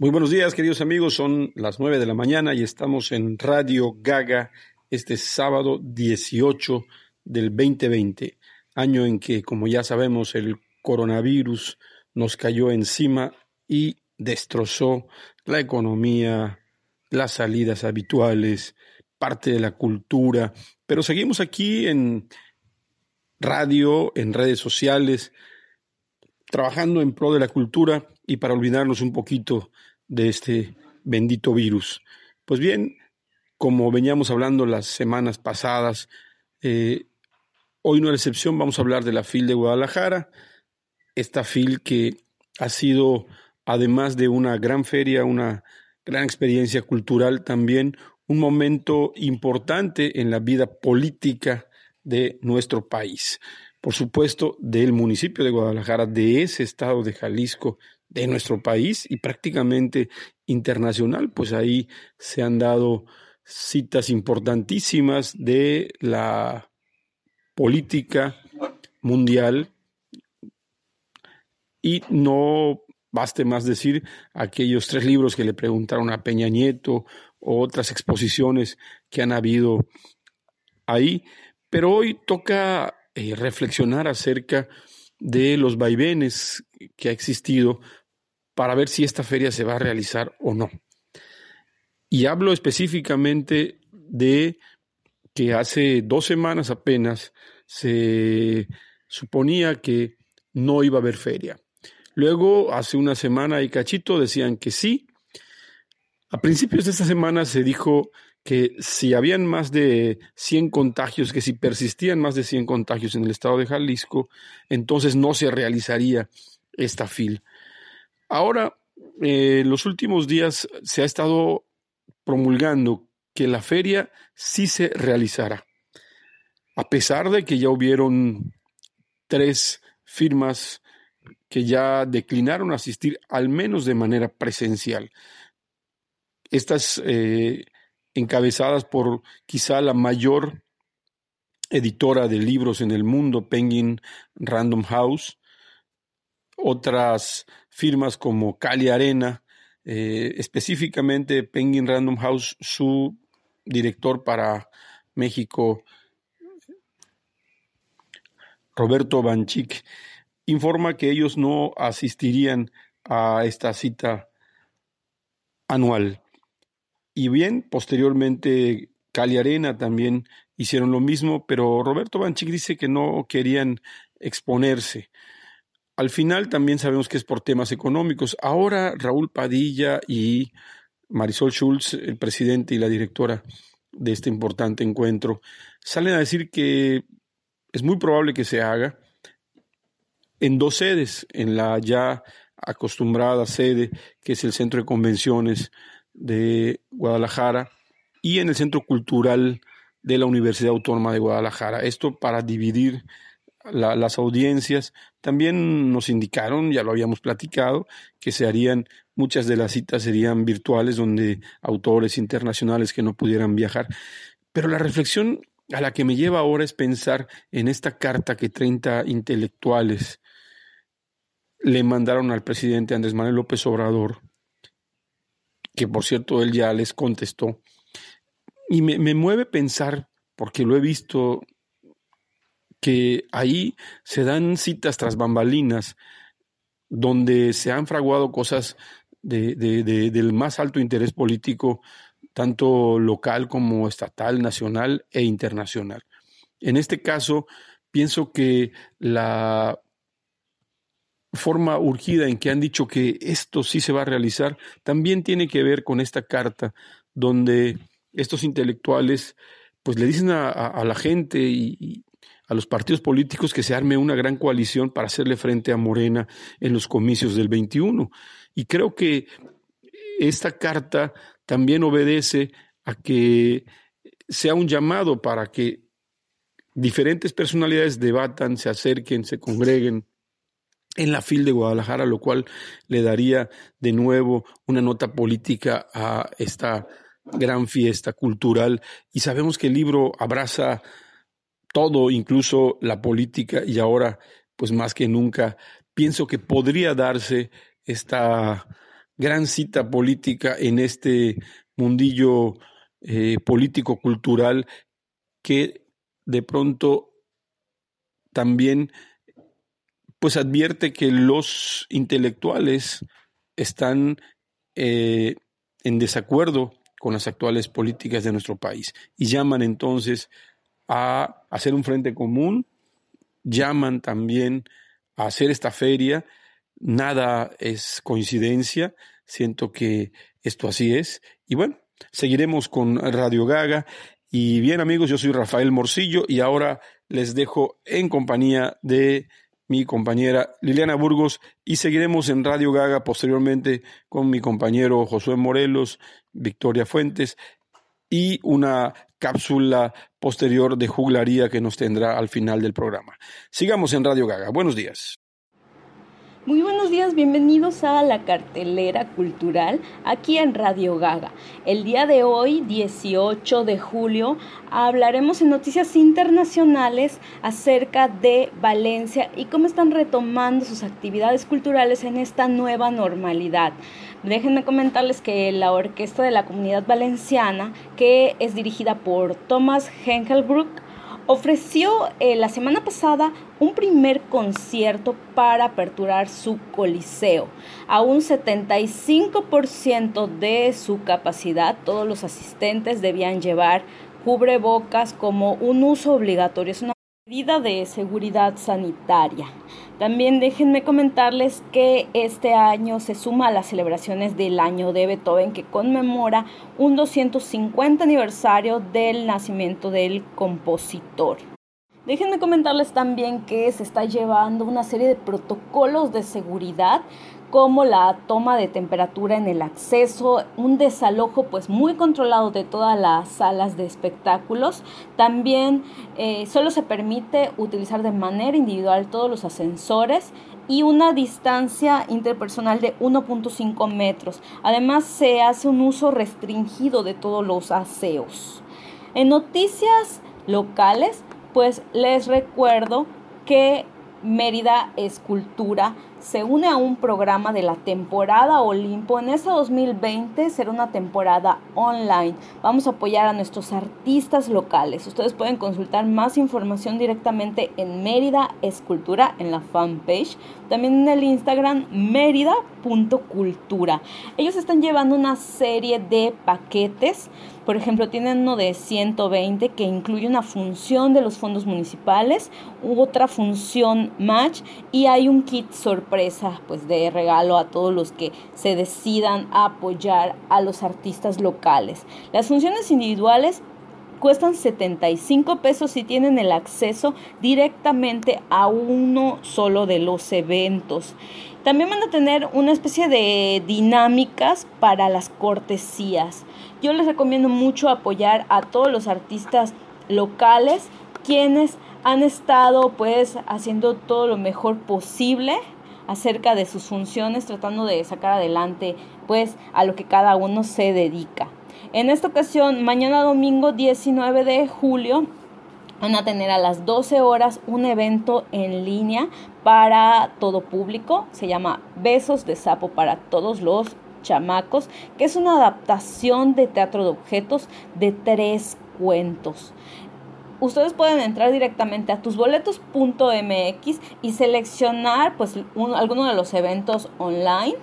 Muy buenos días, queridos amigos. Son las nueve de la mañana y estamos en Radio Gaga este sábado 18 del 2020, año en que, como ya sabemos, el coronavirus nos cayó encima y destrozó la economía, las salidas habituales, parte de la cultura, pero seguimos aquí en radio, en redes sociales, trabajando en pro de la cultura y para olvidarnos un poquito de este bendito virus. Pues bien, como veníamos hablando las semanas pasadas, eh, hoy no es excepción, vamos a hablar de la FIL de Guadalajara, esta FIL que ha sido, además de una gran feria, una gran experiencia cultural, también un momento importante en la vida política de nuestro país. Por supuesto, del municipio de Guadalajara, de ese estado de Jalisco, de nuestro país y prácticamente internacional, pues ahí se han dado citas importantísimas de la política mundial. Y no baste más decir aquellos tres libros que le preguntaron a Peña Nieto o otras exposiciones que han habido ahí, pero hoy toca eh, reflexionar acerca de los vaivenes que ha existido para ver si esta feria se va a realizar o no. Y hablo específicamente de que hace dos semanas apenas se suponía que no iba a haber feria. Luego, hace una semana y cachito decían que sí. A principios de esta semana se dijo que si habían más de 100 contagios, que si persistían más de 100 contagios en el estado de Jalisco, entonces no se realizaría esta FIL. Ahora, eh, los últimos días se ha estado promulgando que la feria sí se realizará, a pesar de que ya hubieron tres firmas que ya declinaron asistir al menos de manera presencial. Estas eh, encabezadas por quizá la mayor editora de libros en el mundo, Penguin Random House, otras firmas como Cali Arena, eh, específicamente Penguin Random House, su director para México, Roberto Banchik, informa que ellos no asistirían a esta cita anual. Y bien, posteriormente Cali Arena también hicieron lo mismo, pero Roberto Banchik dice que no querían exponerse. Al final también sabemos que es por temas económicos. Ahora Raúl Padilla y Marisol Schulz, el presidente y la directora de este importante encuentro, salen a decir que es muy probable que se haga en dos sedes, en la ya acostumbrada sede que es el Centro de Convenciones de Guadalajara y en el Centro Cultural de la Universidad Autónoma de Guadalajara. Esto para dividir las audiencias. También nos indicaron, ya lo habíamos platicado, que se harían, muchas de las citas serían virtuales, donde autores internacionales que no pudieran viajar. Pero la reflexión a la que me lleva ahora es pensar en esta carta que 30 intelectuales le mandaron al presidente Andrés Manuel López Obrador, que por cierto él ya les contestó, y me, mueve pensar, porque lo he visto que ahí se dan citas tras bambalinas donde se han fraguado cosas de, del más alto interés político, tanto local como estatal, nacional e internacional. En este caso, pienso que la forma urgida en que han dicho que esto sí se va a realizar también tiene que ver con esta carta donde estos intelectuales pues le dicen a, la gente y, a los partidos políticos que se arme una gran coalición para hacerle frente a Morena en los comicios del 21. Y creo que esta carta también obedece a que sea un llamado para que diferentes personalidades debatan, se acerquen, se congreguen en la FIL de Guadalajara, lo cual le daría de nuevo una nota política a esta gran fiesta cultural. Y sabemos que el libro abraza todo, incluso la política, y ahora, pues más que nunca, pienso que podría darse esta gran cita política en este mundillo eh, político-cultural que de pronto también pues advierte que los intelectuales están eh, en desacuerdo con las actuales políticas de nuestro país y llaman entonces a hacer un frente común, llaman también a hacer esta feria. Nada es coincidencia, siento que esto así es. Y bueno, seguiremos con Radio Gaga. Y bien amigos, yo soy Rafael Morcillo y ahora les dejo en compañía de mi compañera Liliana Burgos y seguiremos en Radio Gaga posteriormente con mi compañero Josué Morelos, Victoria Fuentes y una cápsula posterior de juglaría que nos tendrá al final del programa. Sigamos en Radio Gaga. Buenos días. Muy buenos días, bienvenidos a la cartelera cultural aquí en Radio Gaga. El día de hoy, 18 de julio, hablaremos en noticias internacionales acerca de Valencia y cómo están retomando sus actividades culturales en esta nueva normalidad. Déjenme comentarles que la Orquesta de la Comunidad Valenciana, que es dirigida por Thomas Henkelbrook, ofreció eh, la semana pasada un primer concierto para aperturar su coliseo. A un 75% de su capacidad, todos los asistentes debían llevar cubrebocas como un uso obligatorio. Es una medida de seguridad sanitaria. También déjenme comentarles que este año se suma a las celebraciones del año de Beethoven que conmemora un 250 aniversario del nacimiento del compositor. Déjenme comentarles también que se está llevando una serie de protocolos de seguridad como la toma de temperatura en el acceso, un desalojo pues muy controlado de todas las salas de espectáculos. También eh, solo se permite utilizar de manera individual todos los ascensores y una distancia interpersonal de 1.5 metros. Además se hace un uso restringido de todos los aseos. En noticias locales, pues les recuerdo que Mérida Escultura se une a un programa de la temporada Olimpo. En este 2020 será una temporada online. Vamos a apoyar a nuestros artistas locales. Ustedes pueden consultar más información directamente en Mérida Escultura en la fanpage. También en el Instagram mérida.cultura. Ellos están llevando una serie de paquetes por ejemplo, tienen uno de 120 que incluye una función de los fondos municipales, otra función match y hay un kit sorpresa pues de regalo a todos los que se decidan a apoyar a los artistas locales. Las funciones individuales cuestan 75 pesos y tienen el acceso directamente a uno solo de los eventos. También van a tener una especie de dinámicas para las cortesías. Yo les recomiendo mucho apoyar a todos los artistas locales quienes han estado pues haciendo todo lo mejor posible acerca de sus funciones, tratando de sacar adelante pues a lo que cada uno se dedica. En esta ocasión, mañana domingo 19 de julio, Van a tener a las 12 horas un evento en línea para todo público. Se llama Besos de Sapo para todos los chamacos, que es una adaptación de teatro de objetos de tres cuentos. Ustedes pueden entrar directamente a tusboletos.mx y seleccionar pues alguno de los eventos online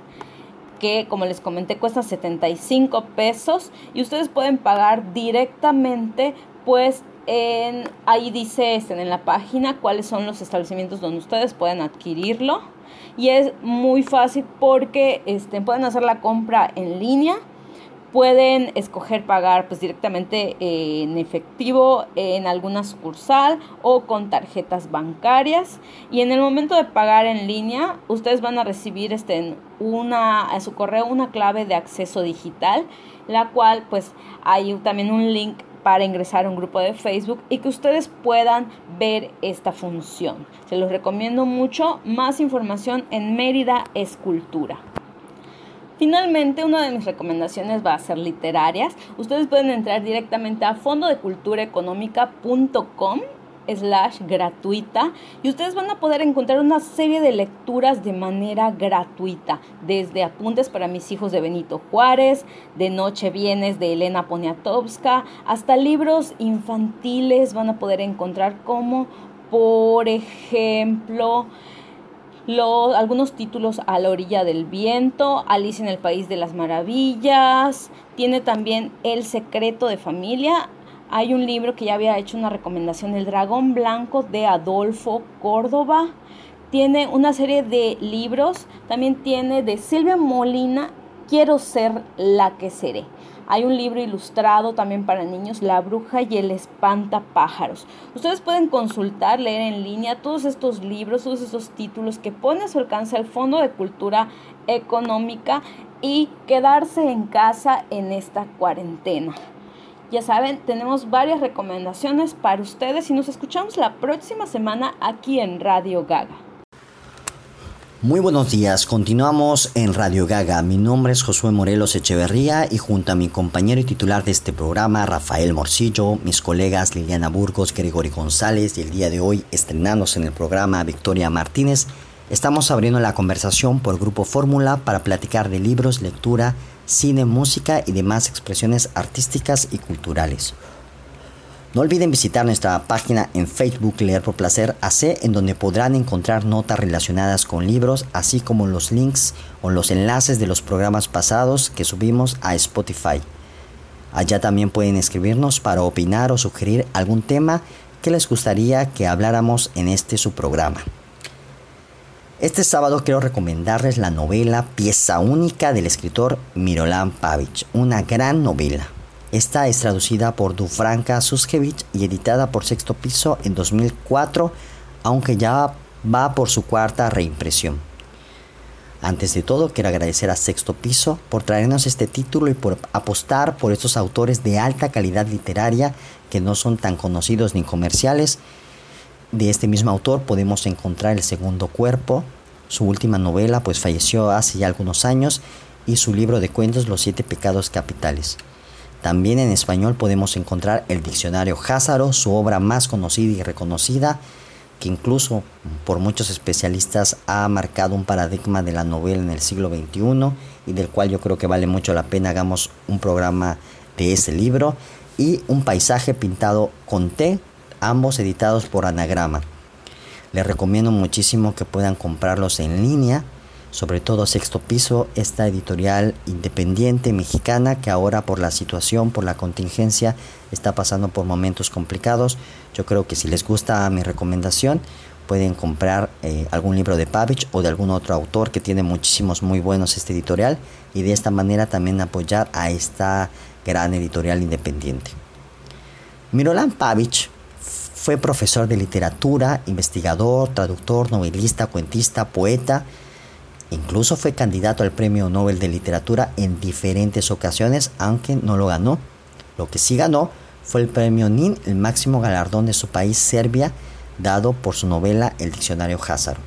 que como les comenté cuesta 75 pesos y ustedes pueden pagar directamente pues en, ahí dice este, en la página cuáles son los establecimientos donde ustedes pueden adquirirlo. Y es muy fácil porque este, pueden hacer la compra en línea. Pueden escoger pagar pues, directamente en efectivo en alguna sucursal o con tarjetas bancarias. Y en el momento de pagar en línea, ustedes van a recibir este, una, a su correo una clave de acceso digital, la cual pues hay también un link para ingresar a un grupo de Facebook y que ustedes puedan ver esta función. Se los recomiendo mucho. Más información en Mérida Escultura. Finalmente, una de mis recomendaciones va a ser literarias. Ustedes pueden entrar directamente a fondodeculturaeconómica.com slash gratuita y ustedes van a poder encontrar una serie de lecturas de manera gratuita, desde apuntes para mis hijos de Benito Juárez, de Noche Vienes de Elena Poniatowska, hasta libros infantiles van a poder encontrar como, por ejemplo, algunos títulos a la orilla del viento, Alicia en el País de las Maravillas, tiene también El secreto de familia. Hay un libro que ya había hecho una recomendación, El dragón blanco de Adolfo Córdoba. Tiene una serie de libros, también tiene de Silvia Molina, Quiero ser la que seré. Hay un libro ilustrado también para niños, La bruja y el espantapájaros. Ustedes pueden consultar, leer en línea todos estos libros, todos estos títulos que pone a su alcance el Fondo de Cultura Económica y quedarse en casa en esta cuarentena. Ya saben, tenemos varias recomendaciones para ustedes y nos escuchamos la próxima semana aquí en Radio Gaga. Muy buenos días, continuamos en Radio Gaga. Mi nombre es Josué Morelos Echeverría y junto a mi compañero y titular de este programa, Rafael Morcillo, mis colegas Liliana Burgos, Gregory González y el día de hoy estrenándose en el programa Victoria Martínez, estamos abriendo la conversación por Grupo Fórmula para platicar de libros, lectura, cine, música y demás expresiones artísticas y culturales. No olviden visitar nuestra página en Facebook Leer por Placer AC, en donde podrán encontrar notas relacionadas con libros, así como los links o los enlaces de los programas pasados que subimos a Spotify. Allá también pueden escribirnos para opinar o sugerir algún tema que les gustaría que habláramos en este su programa. Este sábado quiero recomendarles la novela Pieza Única del escritor Mirolan Pavic, una gran novela. Esta es traducida por Dufranka Suskevich y editada por Sexto Piso en 2004, aunque ya va por su cuarta reimpresión. Antes de todo, quiero agradecer a Sexto Piso por traernos este título y por apostar por estos autores de alta calidad literaria que no son tan conocidos ni comerciales. De este mismo autor podemos encontrar El Segundo Cuerpo, su última novela pues falleció hace ya algunos años, y su libro de cuentos Los Siete Pecados Capitales. También en español podemos encontrar el diccionario Házaro, su obra más conocida y reconocida, que incluso por muchos especialistas ha marcado un paradigma de la novela en el siglo XXI y del cual yo creo que vale mucho la pena hagamos un programa de ese libro, y Un paisaje pintado con té, ambos editados por Anagrama. Les recomiendo muchísimo que puedan comprarlos en línea sobre todo Sexto Piso, esta editorial independiente mexicana que ahora por la situación, por la contingencia, está pasando por momentos complicados. Yo creo que si les gusta mi recomendación, pueden comprar eh, algún libro de Pavich o de algún otro autor que tiene muchísimos muy buenos este editorial y de esta manera también apoyar a esta gran editorial independiente. Mirolan Pavich fue profesor de literatura, investigador, traductor, novelista, cuentista, poeta, Incluso fue candidato al Premio Nobel de Literatura en diferentes ocasiones, aunque no lo ganó. Lo que sí ganó fue el Premio NIN, el máximo galardón de su país, Serbia, dado por su novela El Diccionario Házaro.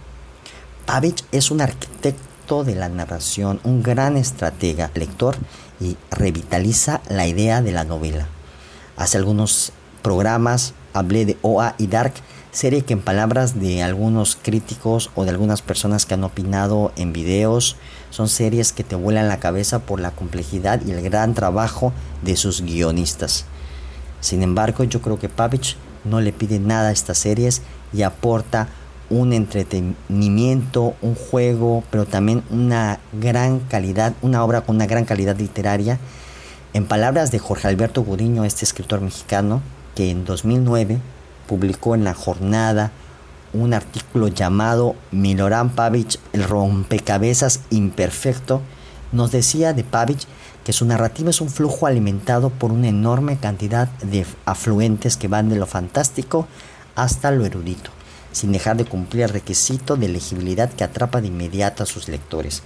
Pavic es un arquitecto de la narración, un gran estratega, lector y revitaliza la idea de la novela. Hace algunos programas hablé de OA y Dark, serie que en palabras de algunos críticos o de algunas personas que han opinado en videos, son series que te vuelan la cabeza por la complejidad y el gran trabajo de sus guionistas. Sin embargo, yo creo que Pavich no le pide nada a estas series y aporta un entretenimiento, un juego, pero también una gran calidad, una obra con una gran calidad literaria. En palabras de Jorge Alberto Gudiño, este escritor mexicano, que en 2009 publicó en la jornada un artículo llamado Milorán Pavich, el rompecabezas imperfecto, nos decía de Pavich que su narrativa es un flujo alimentado por una enorme cantidad de afluentes que van de lo fantástico hasta lo erudito, sin dejar de cumplir el requisito de legibilidad que atrapa de inmediato a sus lectores.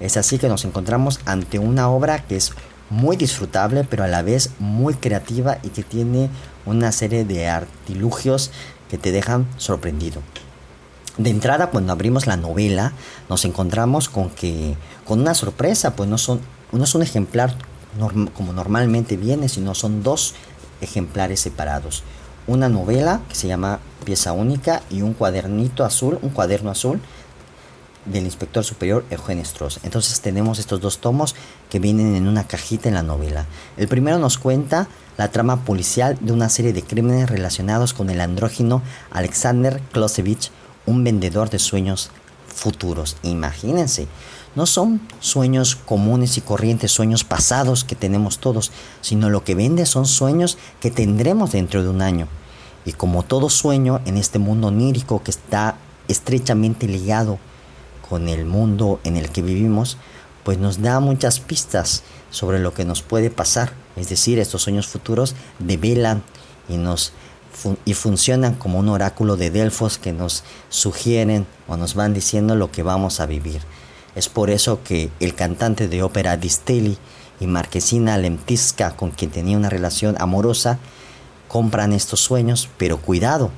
Es así que nos encontramos ante una obra que es muy disfrutable, pero a la vez muy creativa y que tiene una serie de artilugios que te dejan sorprendido. De entrada, cuando abrimos la novela, nos encontramos con que con una sorpresa, pues no son no es un ejemplar como normalmente viene, sino son dos ejemplares separados. una novela que se llama Pieza Única y un cuadernito azul, un cuaderno azul del inspector superior Eugenio Strauss. Entonces tenemos estos dos tomos que vienen en una cajita en la novela. El primero nos cuenta la trama policial de una serie de crímenes relacionados con el andrógino Alexander Klosevich, un vendedor de sueños futuros. Imagínense, no son sueños comunes y corrientes, sueños pasados que tenemos todos, sino lo que vende son sueños que tendremos dentro de un año. Y como todo sueño en este mundo onírico que está estrechamente ligado con el mundo en el que vivimos, pues nos da muchas pistas sobre lo que nos puede pasar. Es decir, estos sueños futuros develan y nos y funcionan como un oráculo de Delfos que nos sugieren o nos van diciendo lo que vamos a vivir. Es por eso que el cantante de ópera Distelli y Marquesina Lemtiska, con quien tenía una relación amorosa, compran estos sueños, pero cuidado,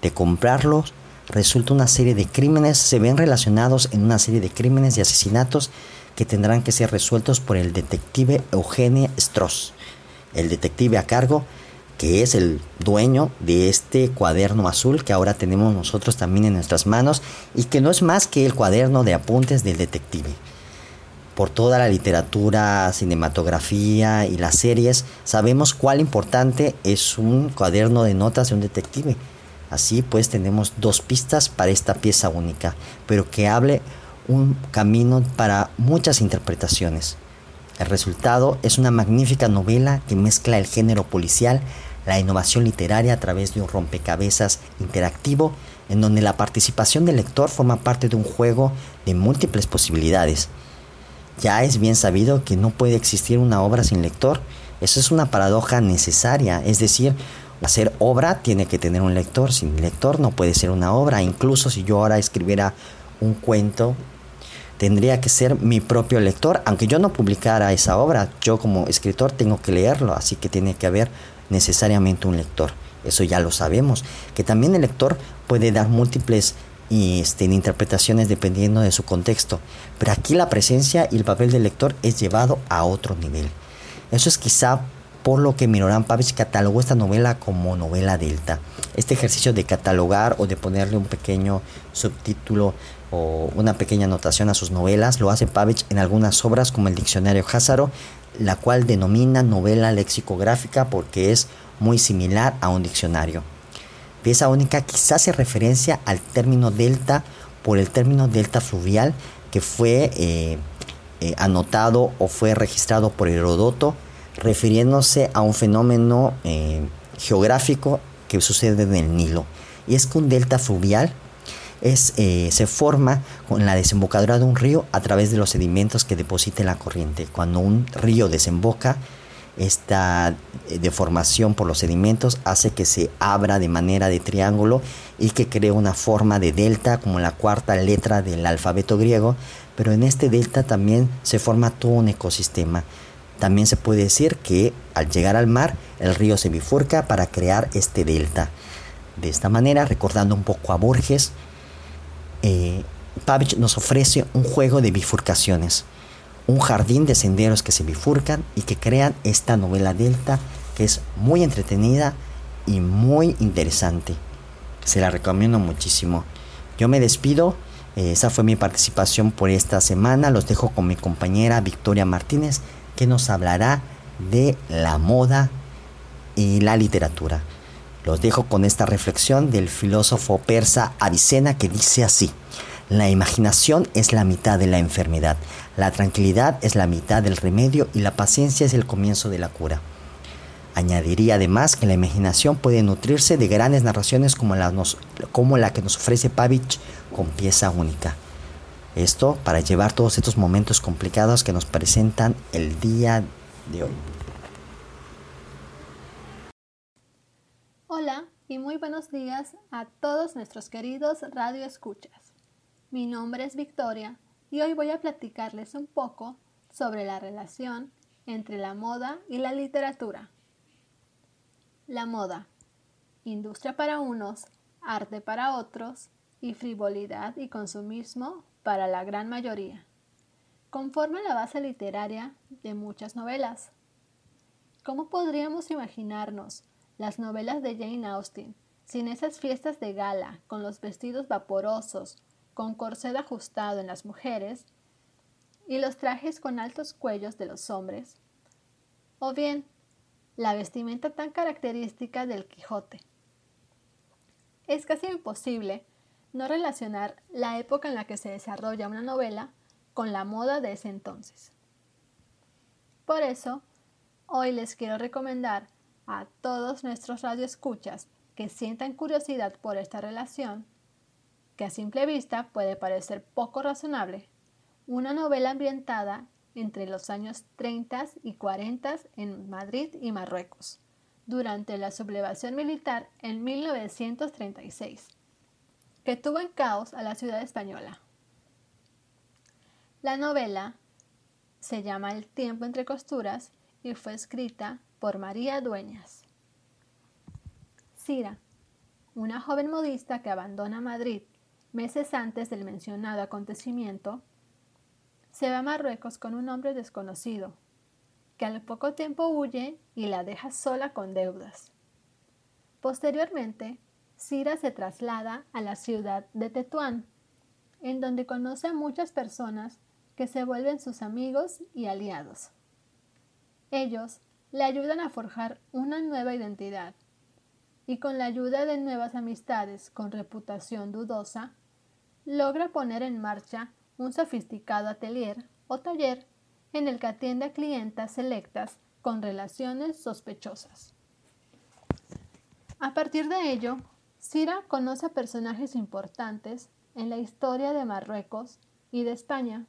de comprarlos resulta una serie de crímenes, se ven relacionados en una serie de crímenes y asesinatos que tendrán que ser resueltos por el detective Eugenio Strauss, el detective a cargo que es el dueño de este cuaderno azul que ahora tenemos nosotros también en nuestras manos y que no es más que el cuaderno de apuntes del detective. Por toda la literatura, cinematografía y las series, sabemos cuál importante es un cuaderno de notas de un detective. Así pues tenemos dos pistas para esta pieza única, pero que hable un camino para muchas interpretaciones. El resultado es una magnífica novela que mezcla el género policial, la innovación literaria a través de un rompecabezas interactivo en donde la participación del lector forma parte de un juego de múltiples posibilidades. Ya es bien sabido que no puede existir una obra sin lector. Eso es una paradoja necesaria, es decir, hacer obra tiene que tener un lector, sin lector no puede ser una obra, incluso si yo ahora escribiera un cuento, tendría que ser mi propio lector, aunque yo no publicara esa obra, yo como escritor tengo que leerlo, así que tiene que haber necesariamente un lector. Eso ya lo sabemos, que también el lector puede dar múltiples este, interpretaciones dependiendo de su contexto, pero aquí la presencia y el papel del lector es llevado a otro nivel. Eso es quizá por lo que Miroran Pavich catalogó esta novela como novela delta. Este ejercicio de catalogar o de ponerle un pequeño subtítulo o una pequeña anotación a sus novelas lo hace Pavich en algunas obras como el Diccionario Házaro, la cual denomina novela lexicográfica porque es muy similar a un diccionario. Pieza única quizás hace referencia al término delta por el término delta fluvial que fue eh, eh, anotado o fue registrado por Herodoto refiriéndose a un fenómeno eh, geográfico que sucede en el Nilo. Y es que un delta fluvial es, eh, se forma con la desembocadura de un río a través de los sedimentos que deposita en la corriente. Cuando un río desemboca, esta eh, deformación por los sedimentos hace que se abra de manera de triángulo y que cree una forma de delta como la cuarta letra del alfabeto griego, pero en este delta también se forma todo un ecosistema. También se puede decir que al llegar al mar, el río se bifurca para crear este delta. De esta manera, recordando un poco a Borges, eh, Pavich nos ofrece un juego de bifurcaciones, un jardín de senderos que se bifurcan y que crean esta novela delta que es muy entretenida y muy interesante. Se la recomiendo muchísimo. Yo me despido. Eh, esa fue mi participación por esta semana. Los dejo con mi compañera Victoria Martínez que nos hablará de la moda y la literatura. Los dejo con esta reflexión del filósofo persa Avicena que dice así, la imaginación es la mitad de la enfermedad, la tranquilidad es la mitad del remedio y la paciencia es el comienzo de la cura. Añadiría además que la imaginación puede nutrirse de grandes narraciones como la, como la que nos ofrece Pavich con pieza única. Esto para llevar todos estos momentos complicados que nos presentan el día de hoy. Y muy buenos días a todos nuestros queridos radio escuchas. Mi nombre es Victoria y hoy voy a platicarles un poco sobre la relación entre la moda y la literatura. La moda, industria para unos, arte para otros y frivolidad y consumismo para la gran mayoría. Conforma la base literaria de muchas novelas. ¿Cómo podríamos imaginarnos las novelas de Jane Austen, sin esas fiestas de gala, con los vestidos vaporosos, con corset ajustado en las mujeres, y los trajes con altos cuellos de los hombres, o bien la vestimenta tan característica del Quijote. Es casi imposible no relacionar la época en la que se desarrolla una novela con la moda de ese entonces. Por eso, hoy les quiero recomendar a todos nuestros radioescuchas que sientan curiosidad por esta relación, que a simple vista puede parecer poco razonable, una novela ambientada entre los años 30 y 40 en Madrid y Marruecos, durante la sublevación militar en 1936, que tuvo en caos a la ciudad española. La novela se llama El tiempo entre costuras y fue escrita por María Dueñas. Cira, una joven modista que abandona Madrid meses antes del mencionado acontecimiento, se va a Marruecos con un hombre desconocido, que al poco tiempo huye y la deja sola con deudas. Posteriormente, Cira se traslada a la ciudad de Tetuán, en donde conoce a muchas personas que se vuelven sus amigos y aliados. Ellos le ayudan a forjar una nueva identidad y con la ayuda de nuevas amistades con reputación dudosa, logra poner en marcha un sofisticado atelier o taller en el que atiende a clientas selectas con relaciones sospechosas. A partir de ello, Cira conoce a personajes importantes en la historia de Marruecos y de España,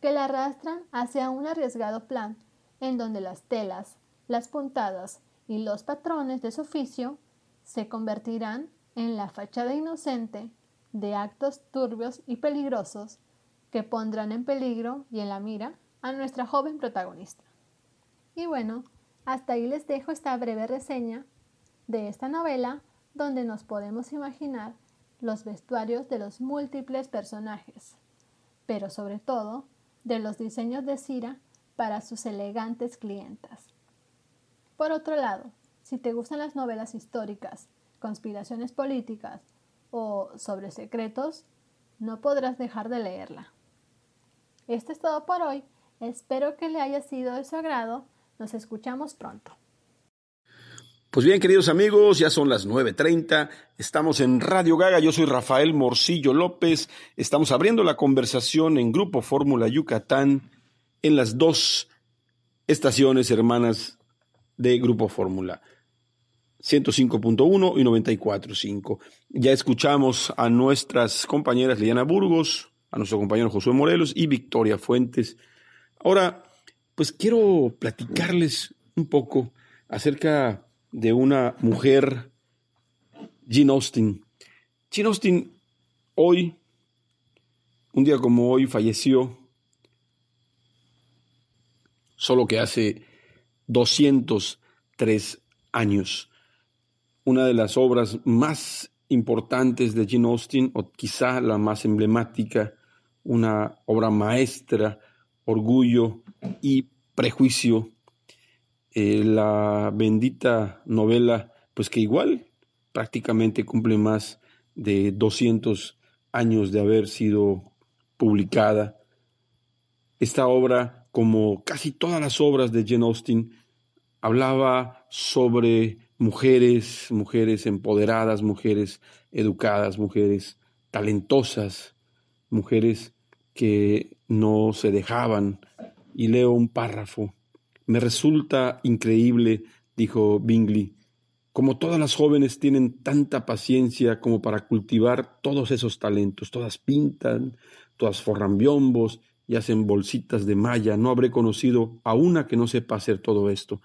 que la arrastran hacia un arriesgado plan en donde las telas, las puntadas y los patrones de su oficio se convertirán en la fachada inocente de actos turbios y peligrosos que pondrán en peligro y en la mira a nuestra joven protagonista. Y bueno, hasta ahí les dejo esta breve reseña de esta novela donde nos podemos imaginar los vestuarios de los múltiples personajes, pero sobre todo de los diseños de Cira para sus elegantes clientas. Por otro lado, si te gustan las novelas históricas, conspiraciones políticas o sobre secretos, no podrás dejar de leerla. Esto es todo por hoy. Espero que le haya sido de su agrado. Nos escuchamos pronto. Pues bien, queridos amigos, ya son las 9.30, estamos en Radio Gaga, yo soy Rafael Morcillo López, estamos abriendo la conversación en Grupo Fórmula Yucatán en las dos estaciones hermanas de Grupo Fórmula. 105.1 y 94.5. Ya escuchamos a nuestras compañeras Liliana Burgos, a nuestro compañero Josué Morelos y Victoria Fuentes. Ahora, pues quiero platicarles un poco acerca de una mujer, Jean Austen. Jean Austen hoy, un día como hoy, falleció, solo que hace 203 años. Una de las obras más importantes de Jean Austen, o quizá la más emblemática, una obra maestra, Orgullo y Prejuicio, eh, la bendita novela, pues que igual prácticamente cumple más de 200 años de haber sido publicada. Esta obra, como casi todas las obras de Jane Austen, hablaba sobre mujeres, mujeres empoderadas, mujeres educadas, mujeres talentosas, mujeres que no se dejaban. Y leo un párrafo me resulta increíble, dijo Bingley, como todas las jóvenes tienen tanta paciencia como para cultivar todos esos talentos. Todas pintan, todas forran biombos y hacen bolsitas de malla. No habré conocido a una que no sepa hacer todo esto.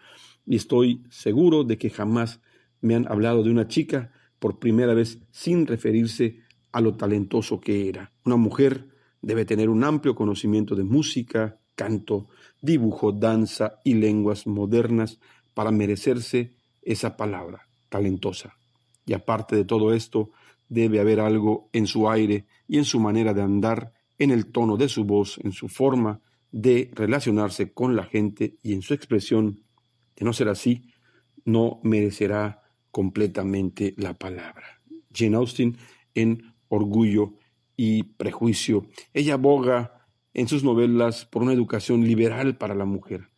Y estoy seguro de que jamás me han hablado de una chica por primera vez sin referirse a lo talentoso que era. Una mujer debe tener un amplio conocimiento de música, canto, dibujo, danza y lenguas modernas para merecerse esa palabra, talentosa. Y aparte de todo esto, debe haber algo en su aire y en su manera de andar, en el tono de su voz, en su forma de relacionarse con la gente y en su expresión. De no ser así, no merecerá completamente la palabra. Jane Austen en Orgullo y Prejuicio. Ella aboga en sus novelas por una educación liberal para la mujer,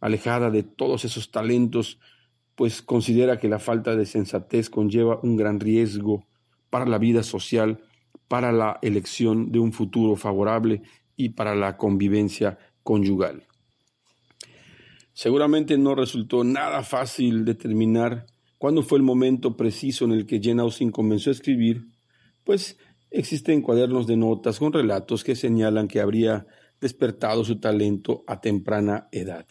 alejada de todos esos talentos, pues considera que la falta de sensatez conlleva un gran riesgo para la vida social, para la elección de un futuro favorable y para la convivencia conyugal. Seguramente no resultó nada fácil determinar cuándo fue el momento preciso en el que Jane Austen comenzó a escribir, pues existen cuadernos de notas con relatos que señalan que habría despertado su talento a temprana edad.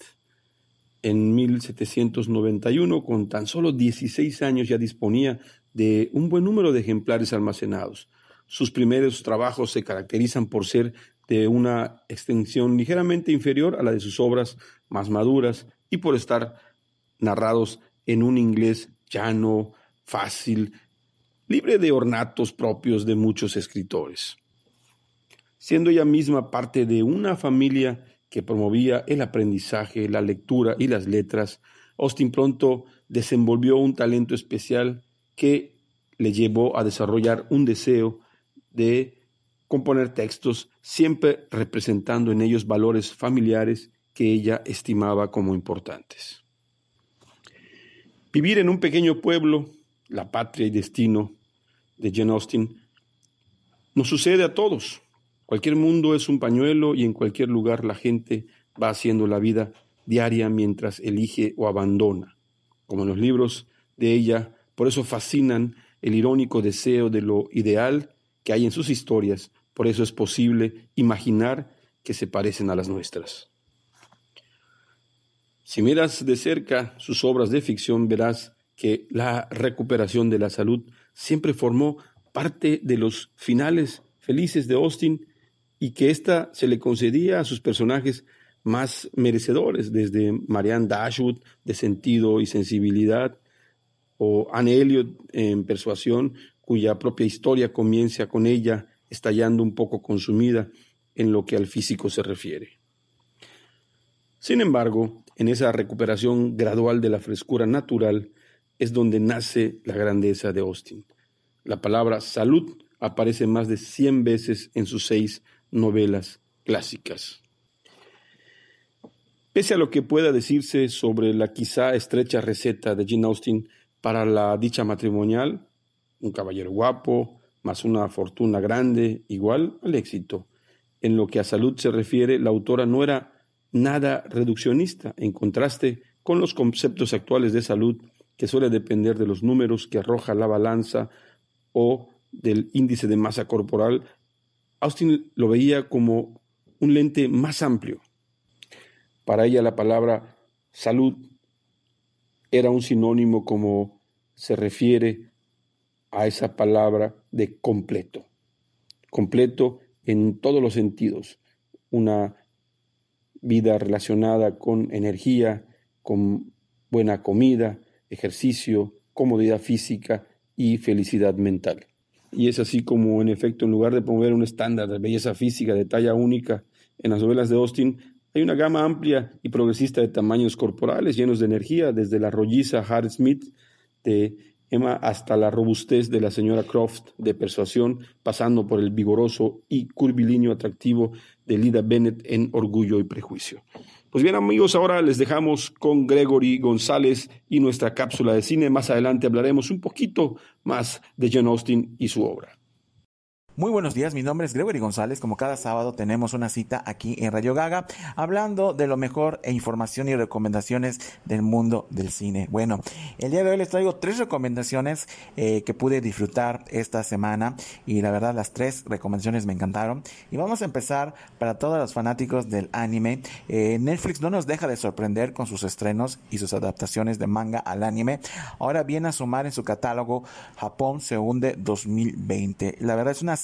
En 1791, con tan solo 16 años, ya disponía de un buen número de ejemplares almacenados. Sus primeros trabajos se caracterizan por ser de una extensión ligeramente inferior a la de sus obras más maduras y por estar narrados en un inglés llano, fácil, libre de ornatos propios de muchos escritores. Siendo ella misma parte de una familia que promovía el aprendizaje, la lectura y las letras, Austin pronto desenvolvió un talento especial que le llevó a desarrollar un deseo de componer textos, siempre representando en ellos valores familiares que ella estimaba como importantes. Vivir en un pequeño pueblo, la patria y destino de Jane Austen, nos sucede a todos. Cualquier mundo es un pañuelo y en cualquier lugar la gente va haciendo la vida diaria mientras elige o abandona. Como en los libros de ella, por eso fascinan el irónico deseo de lo ideal que hay en sus historias, por eso es posible imaginar que se parecen a las nuestras. Si miras de cerca sus obras de ficción, verás que la recuperación de la salud siempre formó parte de los finales felices de Austin y que ésta se le concedía a sus personajes más merecedores, desde Marianne Dashwood, de sentido y sensibilidad, o Anne Elliot en persuasión, cuya propia historia comienza con ella estallando un poco consumida en lo que al físico se refiere. Sin embargo, en esa recuperación gradual de la frescura natural es donde nace la grandeza de Austin. La palabra salud aparece más de 100 veces en sus seis novelas clásicas. Pese a lo que pueda decirse sobre la quizá estrecha receta de Jane Austen para la dicha matrimonial, un caballero guapo, más una fortuna grande, igual al éxito. En lo que a salud se refiere, la autora no era nada reduccionista, en contraste con los conceptos actuales de salud que suele depender de los números que arroja la balanza o del índice de masa corporal, Austin lo veía como un lente más amplio. Para ella la palabra salud era un sinónimo como se refiere a esa palabra de completo. Completo en todos los sentidos. Una vida relacionada con energía, con buena comida, ejercicio, comodidad física y felicidad mental. Y es así como, en efecto, en lugar de promover un estándar de belleza física de talla única en las novelas de Austin, hay una gama amplia y progresista de tamaños corporales llenos de energía, desde la rolliza Hart Smith de Emma hasta la robustez de la señora Croft de persuasión, pasando por el vigoroso y curvilíneo atractivo de Lida Bennett en Orgullo y Prejuicio. Pues bien amigos, ahora les dejamos con Gregory González y nuestra cápsula de cine. Más adelante hablaremos un poquito más de John Austen y su obra. Muy buenos días, mi nombre es Gregory González. Como cada sábado tenemos una cita aquí en Radio Gaga hablando de lo mejor e información y recomendaciones del mundo del cine. Bueno, el día de hoy les traigo tres recomendaciones eh, que pude disfrutar esta semana y la verdad las tres recomendaciones me encantaron. Y vamos a empezar para todos los fanáticos del anime. Eh, Netflix no nos deja de sorprender con sus estrenos y sus adaptaciones de manga al anime. Ahora viene a sumar en su catálogo Japón se hunde 2020. La verdad es una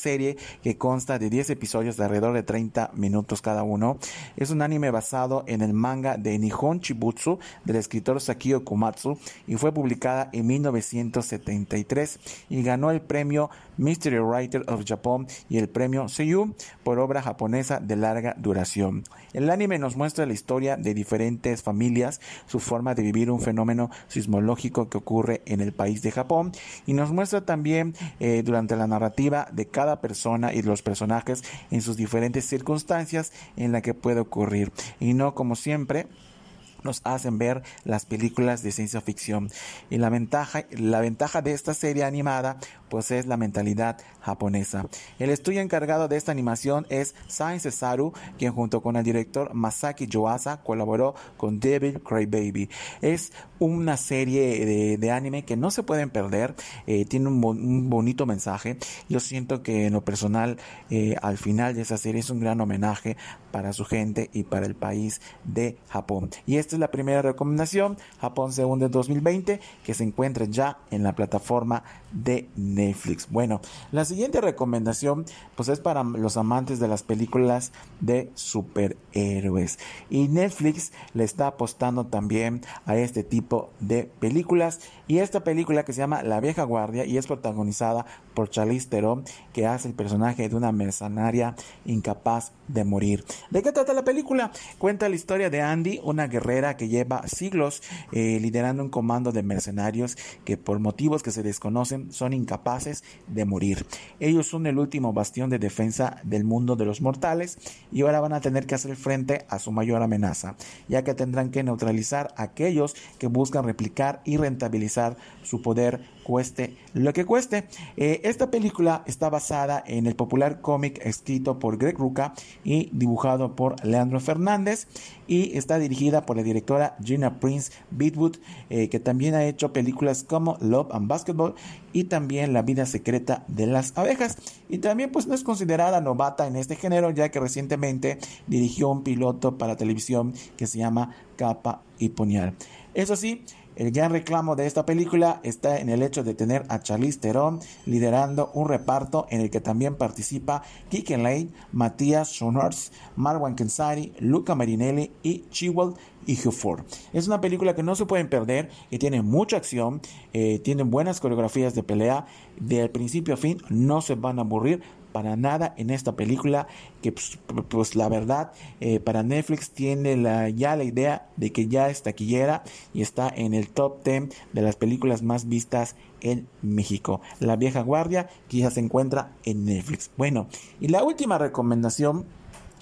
que consta de 10 episodios de alrededor de 30 minutos cada uno. Es un anime basado en el manga de Nihon Chibutsu del escritor Sakio Komatsu y fue publicada en 1973 y ganó el premio Mystery Writer of Japan y el premio Seiyu por obra japonesa de larga duración. El anime nos muestra la historia de diferentes familias, su forma de vivir un fenómeno sismológico que ocurre en el país de Japón y nos muestra también eh, durante la narrativa de cada persona y los personajes en sus diferentes circunstancias en la que puede ocurrir y no como siempre nos hacen ver las películas de ciencia ficción. Y la ventaja, la ventaja de esta serie animada pues es la mentalidad japonesa. El estudio encargado de esta animación es Science Saru, quien junto con el director Masaki Yoasa colaboró con Devil Crybaby. Es una serie de, anime que no se pueden perder, eh, tiene un, bonito mensaje. Yo siento que en lo personal, eh, al final de esa serie es un gran homenaje para su gente y para el país de Japón. Y esta es la primera recomendación, Japón se hunde 2020, que se encuentra ya en la plataforma de. Bueno, la siguiente recomendación pues es para los amantes de las películas de superhéroes. Y Netflix le está apostando también a este tipo de películas. Y esta película que se llama La vieja guardia y es protagonizada por Charlize Theron, que hace el personaje de una mercenaria incapaz de morir. ¿De qué trata la película? Cuenta la historia de Andy, una guerrera que lleva siglos eh, liderando un comando de mercenarios que por motivos que se desconocen son incapaces de morir. Ellos son el último bastión de defensa del mundo de los mortales y ahora van a tener que hacer frente a su mayor amenaza, ya que tendrán que neutralizar a aquellos que buscan replicar y rentabilizar su poder cueste lo que cueste. Eh, esta película está basada en el popular cómic escrito por Greg Rucka y dibujado por Leandro Fernández y está dirigida por la directora Gina Prince Bitwood, eh, que también ha hecho películas como Love and Basketball y también La vida secreta de las abejas. Y también pues no es considerada novata en este género, ya que recientemente dirigió un piloto para televisión que se llama Capa y Puñal. Eso sí, el gran reclamo de esta película está en el hecho de tener a Charlize Theron liderando un reparto en el que también participa Kike Lane, Matías Schoners, Marwan Kensari, Luca Marinelli y Chiwell y Huford. Es una película que no se pueden perder, que tiene mucha acción, eh, tiene buenas coreografías de pelea, del principio a fin no se van a aburrir, para nada en esta película que pues, pues la verdad eh, para Netflix tiene la, ya la idea de que ya es taquillera y está en el top 10 de las películas más vistas en México. La vieja guardia que ya se encuentra en Netflix. Bueno, y la última recomendación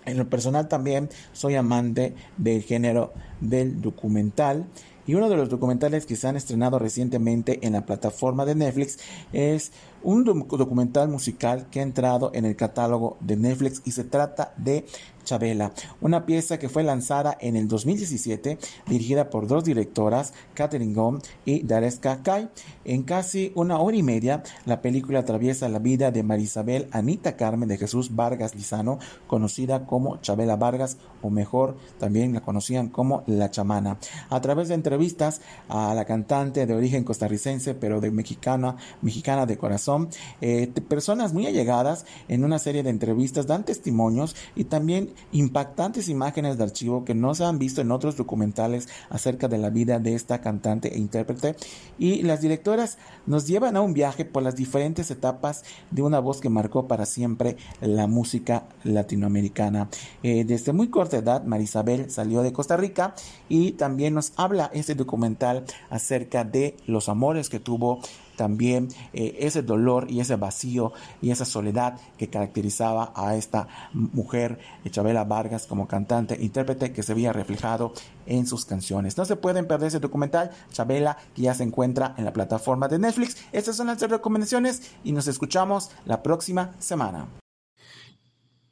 en lo personal también soy amante del género del documental y uno de los documentales que se han estrenado recientemente en la plataforma de Netflix es un documental musical que ha entrado en el catálogo de Netflix y se trata de Chabela, una pieza que fue lanzada en el 2017, dirigida por dos directoras, Catherine Gom y Dareska Kai. En casi una hora y media, la película atraviesa la vida de Marisabel Anita Carmen de Jesús Vargas Lizano, conocida como Chabela Vargas, o mejor, también la conocían como La Chamana. A través de entrevistas a la cantante de origen costarricense, pero de mexicana, mexicana de corazón, eh, personas muy allegadas en una serie de entrevistas dan testimonios y también impactantes imágenes de archivo que no se han visto en otros documentales acerca de la vida de esta cantante e intérprete. Y las directoras nos llevan a un viaje por las diferentes etapas de una voz que marcó para siempre la música latinoamericana. Eh, desde muy corta edad, Marisabel salió de Costa Rica y también nos habla este documental acerca de los amores que tuvo también eh, ese dolor y ese vacío y esa soledad que caracterizaba a esta mujer, Chabela Vargas, como cantante, intérprete, que se veía reflejado en sus canciones. No se pueden perder ese documental, Chabela, que ya se encuentra en la plataforma de Netflix. Estas son las recomendaciones y nos escuchamos la próxima semana.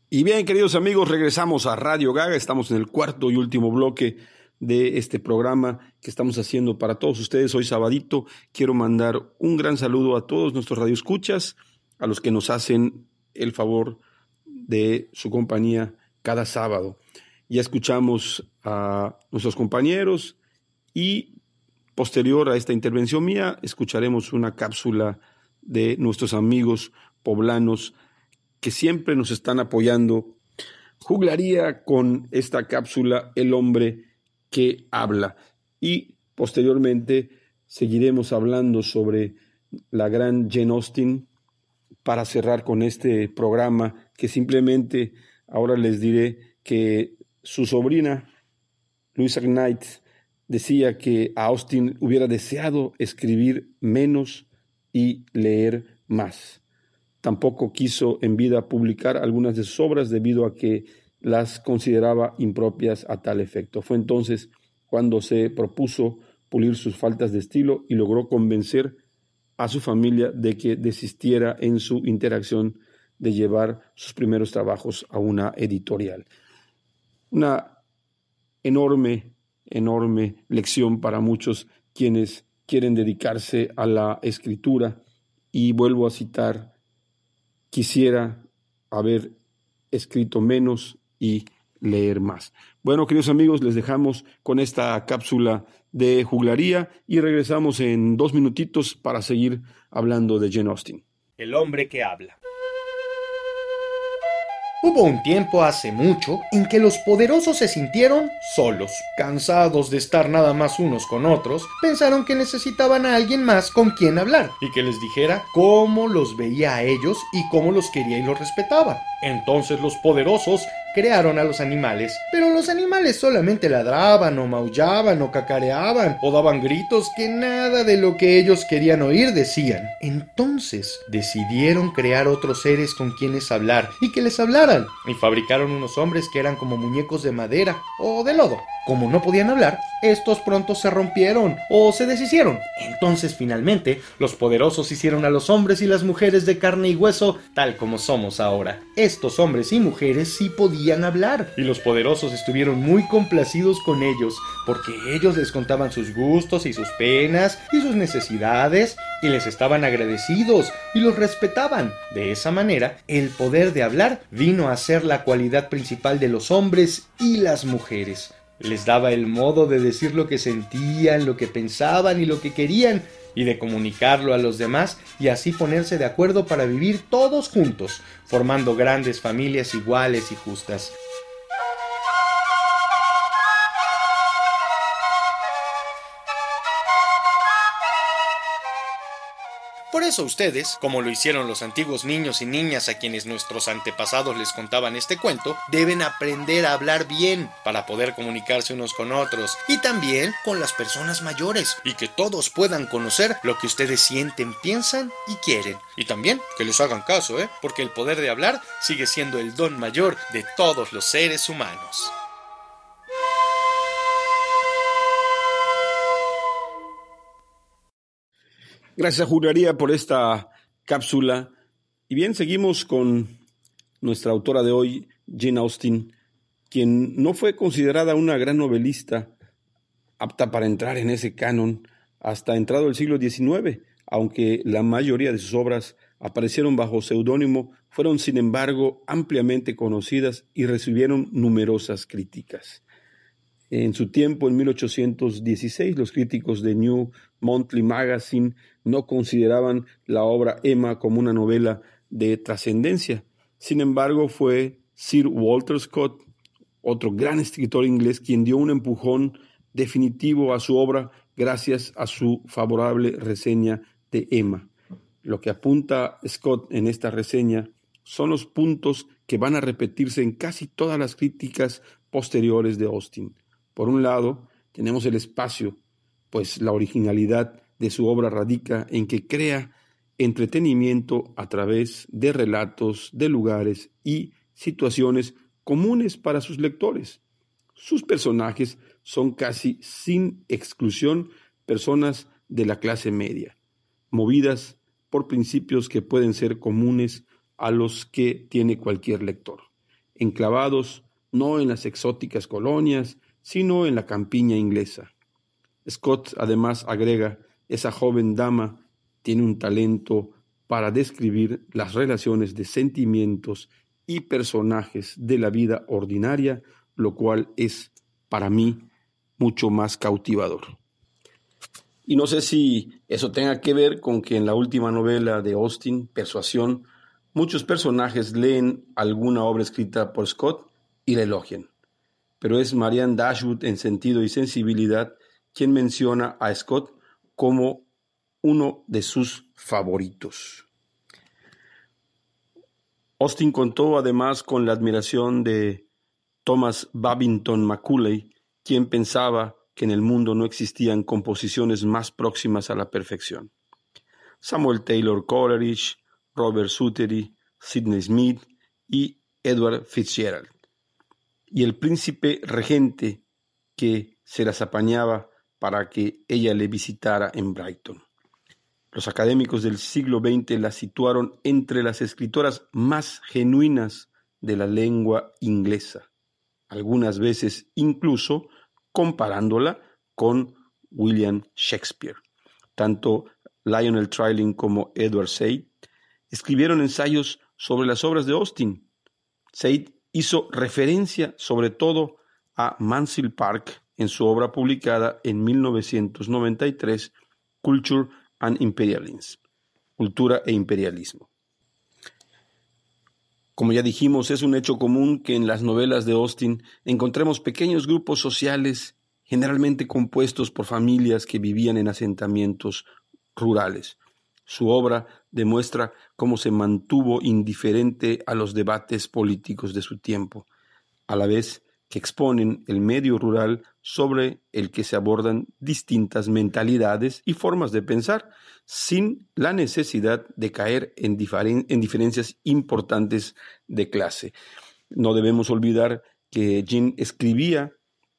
Y bien, queridos amigos, regresamos a Radio Gaga. Estamos en el cuarto y último bloque de este programa que estamos haciendo para todos ustedes hoy sabadito. Quiero mandar un gran saludo a todos nuestros radioescuchas, a los que nos hacen el favor de su compañía cada sábado. Ya escuchamos a nuestros compañeros y posterior a esta intervención mía escucharemos una cápsula de nuestros amigos poblanos que siempre nos están apoyando, juglaría con esta cápsula El hombre que habla. Y posteriormente seguiremos hablando sobre la gran Jane Austen para cerrar con este programa que simplemente ahora les diré que su sobrina Louisa Knight decía que Austin hubiera deseado escribir menos y leer más. Tampoco quiso en vida publicar algunas de sus obras debido a que las consideraba impropias a tal efecto. Fue entonces cuando se propuso pulir sus faltas de estilo y logró convencer a su familia de que desistiera en su interacción de llevar sus primeros trabajos a una editorial. Una enorme, enorme lección para muchos quienes quieren dedicarse a la escritura y vuelvo a citar, quisiera haber escrito menos y leer más. Bueno, queridos amigos, les dejamos con esta cápsula de juglaría y regresamos en dos minutitos para seguir hablando de Jane Austen. El hombre que habla. Hubo un tiempo hace mucho en que los poderosos se sintieron solos. Cansados de estar nada más unos con otros, pensaron que necesitaban a alguien más con quien hablar y que les dijera cómo los veía a ellos y cómo los quería y los respetaba. Entonces los poderosos crearon a los animales, pero los animales solamente ladraban o maullaban o cacareaban o daban gritos que nada de lo que ellos querían oír decían. Entonces decidieron crear otros seres con quienes hablar y que les hablaran, y fabricaron unos hombres que eran como muñecos de madera o de lodo. Como no podían hablar, estos pronto se rompieron o se deshicieron. Entonces finalmente los poderosos hicieron a los hombres y las mujeres de carne y hueso tal como somos ahora. Estos hombres y mujeres sí podían hablar y los poderosos estuvieron muy complacidos con ellos porque ellos les contaban sus gustos y sus penas y sus necesidades y les estaban agradecidos y los respetaban. De esa manera, el poder de hablar vino a ser la cualidad principal de los hombres y las mujeres les daba el modo de decir lo que sentían, lo que pensaban y lo que querían, y de comunicarlo a los demás y así ponerse de acuerdo para vivir todos juntos, formando grandes familias iguales y justas. Por eso ustedes, como lo hicieron los antiguos niños y niñas a quienes nuestros antepasados les contaban este cuento, deben aprender a hablar bien para poder comunicarse unos con otros y también con las personas mayores y que todos puedan conocer lo que ustedes sienten, piensan y quieren. Y también que les hagan caso, ¿eh? porque el poder de hablar sigue siendo el don mayor de todos los seres humanos. Gracias, Juraría, por esta cápsula. Y bien, seguimos con nuestra autora de hoy, Jane Austen, quien no fue considerada una gran novelista apta para entrar en ese canon hasta entrado el siglo XIX, aunque la mayoría de sus obras aparecieron bajo seudónimo, fueron sin embargo ampliamente conocidas y recibieron numerosas críticas. En su tiempo, en 1816, los críticos de New Monthly Magazine no consideraban la obra Emma como una novela de trascendencia. Sin embargo, fue Sir Walter Scott, otro gran escritor inglés, quien dio un empujón definitivo a su obra gracias a su favorable reseña de Emma. Lo que apunta Scott en esta reseña son los puntos que van a repetirse en casi todas las críticas posteriores de Austin. Por un lado, tenemos el espacio, pues la originalidad de su obra radica en que crea entretenimiento a través de relatos de lugares y situaciones comunes para sus lectores. Sus personajes son casi sin exclusión personas de la clase media, movidas por principios que pueden ser comunes a los que tiene cualquier lector, enclavados no en las exóticas colonias sino en la campiña inglesa. Scott además agrega, esa joven dama tiene un talento para describir las relaciones de sentimientos y personajes de la vida ordinaria, lo cual es para mí mucho más cautivador. Y no sé si eso tenga que ver con que en la última novela de Austin, Persuasión, Muchos personajes leen alguna obra escrita por Scott y la elogian, pero es Marianne Dashwood en sentido y sensibilidad quien menciona a Scott como uno de sus favoritos. Austin contó además con la admiración de Thomas Babington Macaulay, quien pensaba que en el mundo no existían composiciones más próximas a la perfección. Samuel Taylor Coleridge, Robert Southey, Sidney Smith y Edward Fitzgerald. Y el príncipe regente que se las apañaba para que ella le visitara en Brighton. Los académicos del siglo XX la situaron entre las escritoras más genuinas de la lengua inglesa, algunas veces incluso comparándola con William Shakespeare. Tanto Lionel Trilling como Edward Said escribieron ensayos sobre las obras de Austin. Said hizo referencia sobre todo a Mansfield Park en su obra publicada en 1993, Culture and Imperialism, Cultura e Imperialismo. Como ya dijimos, es un hecho común que en las novelas de Austin encontremos pequeños grupos sociales, generalmente compuestos por familias que vivían en asentamientos rurales. Su obra demuestra cómo se mantuvo indiferente a los debates políticos de su tiempo, a la vez que exponen el medio rural sobre el que se abordan distintas mentalidades y formas de pensar, sin la necesidad de caer en, en diferencias importantes de clase. No debemos olvidar que Jean escribía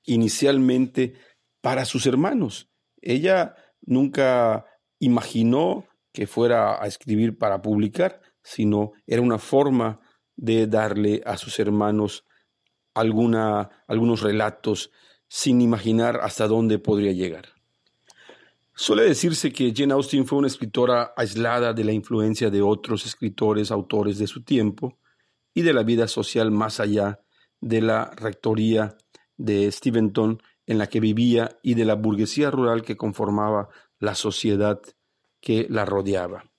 inicialmente para sus hermanos. Ella nunca imaginó que fuera a escribir para publicar, sino era una forma de darle a sus hermanos alguna, algunos relatos sin imaginar hasta dónde podría llegar. Suele decirse que Jane Austen fue una escritora aislada de la influencia de otros escritores, autores de su tiempo y de la vida social más allá de la rectoría de Steventon en la que vivía y de la burguesía rural que conformaba la sociedad que la rodeaba.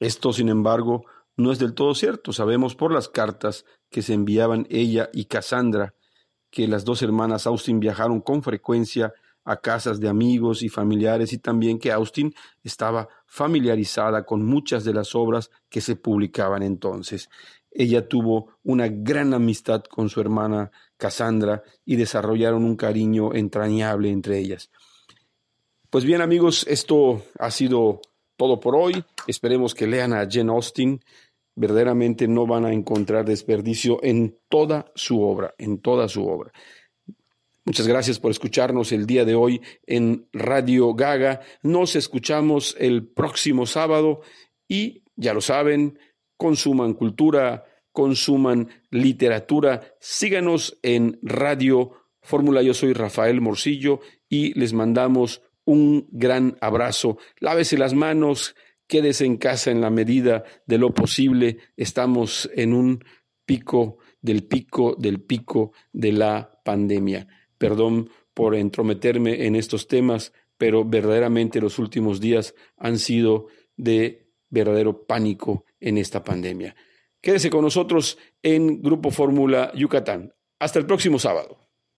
Esto, sin embargo, no es del todo cierto. Sabemos por las cartas que se enviaban ella y Cassandra que las dos hermanas Austin viajaron con frecuencia a casas de amigos y familiares y también que Austin estaba familiarizada con muchas de las obras que se publicaban entonces. Ella tuvo una gran amistad con su hermana Cassandra y desarrollaron un cariño entrañable entre ellas. Pues bien amigos, esto ha sido todo por hoy. Esperemos que lean a Jane Austen. Verdaderamente no van a encontrar desperdicio en toda su obra, en toda su obra. Muchas gracias por escucharnos el día de hoy en Radio Gaga. Nos escuchamos el próximo sábado y ya lo saben, consuman cultura, consuman literatura. Síganos en Radio Fórmula. Yo soy Rafael Morcillo y les mandamos un gran abrazo. Lávese las manos, quédese en casa en la medida de lo posible. Estamos en un pico del pico del pico de la pandemia. Perdón por entrometerme en estos temas, pero verdaderamente los últimos días han sido de verdadero pánico en esta pandemia. Quédese con nosotros en Grupo Fórmula Yucatán. Hasta el próximo sábado.